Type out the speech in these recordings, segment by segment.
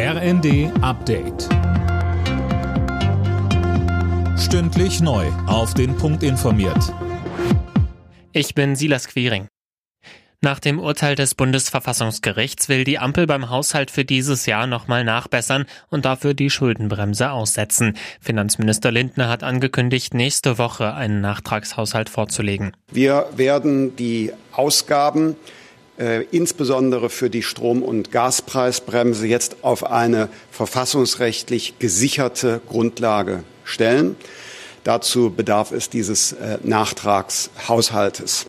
RND Update. Stündlich neu. Auf den Punkt informiert. Ich bin Silas Quiring. Nach dem Urteil des Bundesverfassungsgerichts will die Ampel beim Haushalt für dieses Jahr nochmal nachbessern und dafür die Schuldenbremse aussetzen. Finanzminister Lindner hat angekündigt, nächste Woche einen Nachtragshaushalt vorzulegen. Wir werden die Ausgaben äh, insbesondere für die Strom- und Gaspreisbremse jetzt auf eine verfassungsrechtlich gesicherte Grundlage stellen. Dazu bedarf es dieses äh, Nachtragshaushaltes.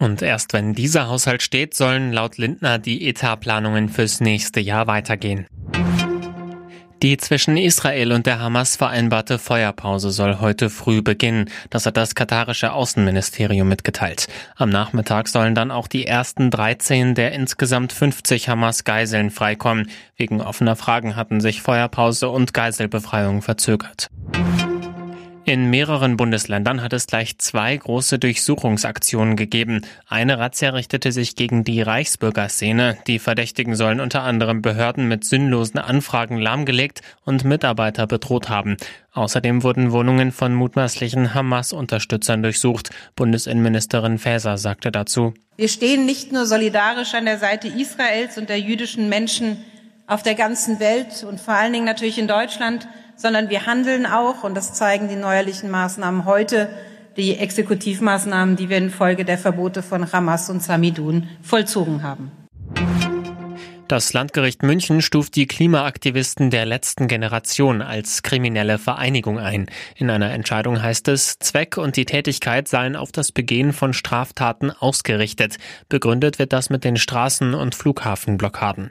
Und erst wenn dieser Haushalt steht, sollen laut Lindner die Etatplanungen fürs nächste Jahr weitergehen. Die zwischen Israel und der Hamas vereinbarte Feuerpause soll heute früh beginnen. Das hat das katarische Außenministerium mitgeteilt. Am Nachmittag sollen dann auch die ersten 13 der insgesamt 50 Hamas-Geiseln freikommen. Wegen offener Fragen hatten sich Feuerpause und Geiselbefreiung verzögert. In mehreren Bundesländern hat es gleich zwei große Durchsuchungsaktionen gegeben. Eine Razzia richtete sich gegen die Reichsbürgerszene. Die Verdächtigen sollen unter anderem Behörden mit sinnlosen Anfragen lahmgelegt und Mitarbeiter bedroht haben. Außerdem wurden Wohnungen von mutmaßlichen Hamas-Unterstützern durchsucht. Bundesinnenministerin Faeser sagte dazu. Wir stehen nicht nur solidarisch an der Seite Israels und der jüdischen Menschen auf der ganzen Welt und vor allen Dingen natürlich in Deutschland, sondern wir handeln auch, und das zeigen die neuerlichen Maßnahmen heute, die Exekutivmaßnahmen, die wir infolge der Verbote von Hamas und Samidun vollzogen haben. Das Landgericht München stuft die Klimaaktivisten der letzten Generation als kriminelle Vereinigung ein. In einer Entscheidung heißt es, Zweck und die Tätigkeit seien auf das Begehen von Straftaten ausgerichtet. Begründet wird das mit den Straßen- und Flughafenblockaden.